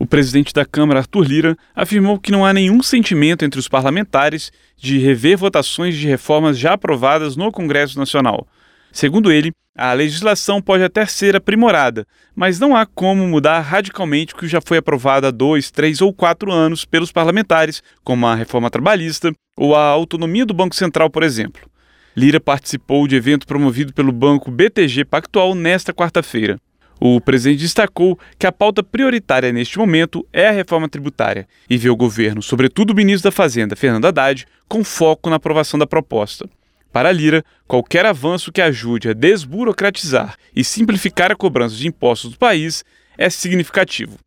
O presidente da Câmara, Arthur Lira, afirmou que não há nenhum sentimento entre os parlamentares de rever votações de reformas já aprovadas no Congresso Nacional. Segundo ele, a legislação pode até ser aprimorada, mas não há como mudar radicalmente o que já foi aprovado há dois, três ou quatro anos pelos parlamentares, como a reforma trabalhista ou a autonomia do Banco Central, por exemplo. Lira participou de evento promovido pelo banco BTG Pactual nesta quarta-feira. O presidente destacou que a pauta prioritária neste momento é a reforma tributária e vê o governo, sobretudo o ministro da Fazenda, Fernando Haddad, com foco na aprovação da proposta. Para Lira, qualquer avanço que ajude a desburocratizar e simplificar a cobrança de impostos do país é significativo.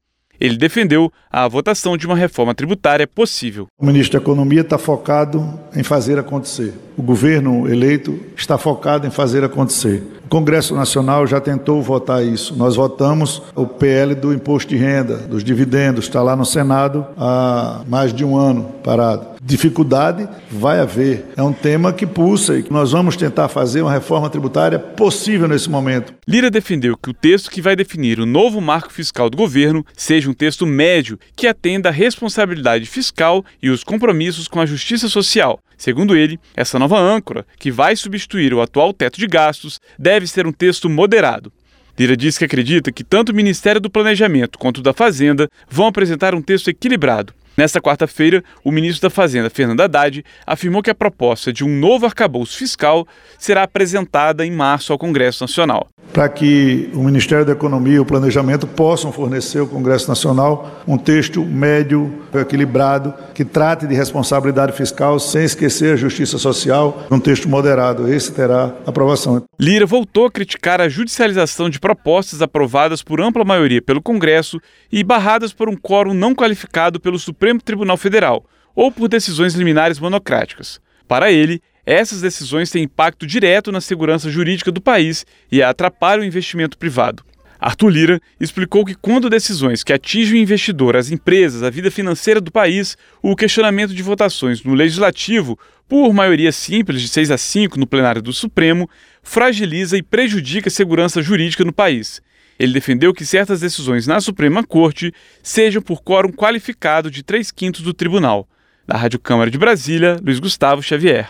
Ele defendeu a votação de uma reforma tributária possível. O ministro da Economia está focado em fazer acontecer. O governo eleito está focado em fazer acontecer. O Congresso Nacional já tentou votar isso. Nós votamos o PL do imposto de renda, dos dividendos, está lá no Senado há mais de um ano parado. Dificuldade vai haver. É um tema que pulsa e que nós vamos tentar fazer uma reforma tributária possível nesse momento. Lira defendeu que o texto que vai definir o novo marco fiscal do governo seja um texto médio que atenda à responsabilidade fiscal e os compromissos com a justiça social. Segundo ele, essa nova âncora, que vai substituir o atual teto de gastos, deve ser um texto moderado. Lira diz que acredita que tanto o Ministério do Planejamento quanto o da Fazenda vão apresentar um texto equilibrado. Nesta quarta-feira, o ministro da Fazenda, Fernando Haddad, afirmou que a proposta de um novo arcabouço fiscal será apresentada em março ao Congresso Nacional para que o Ministério da Economia e o Planejamento possam fornecer ao Congresso Nacional um texto médio, equilibrado, que trate de responsabilidade fiscal sem esquecer a justiça social, um texto moderado. Esse terá aprovação. Lira voltou a criticar a judicialização de propostas aprovadas por ampla maioria pelo Congresso e barradas por um quórum não qualificado pelo Supremo Tribunal Federal ou por decisões liminares monocráticas. Para ele, essas decisões têm impacto direto na segurança jurídica do país e atrapalham o investimento privado. Arthur Lira explicou que, quando decisões que atingem o investidor, as empresas, a vida financeira do país, o questionamento de votações no legislativo, por maioria simples de 6 a 5 no plenário do Supremo, fragiliza e prejudica a segurança jurídica no país. Ele defendeu que certas decisões na Suprema Corte sejam por quórum qualificado de 3 quintos do tribunal. Da Rádio Câmara de Brasília, Luiz Gustavo Xavier.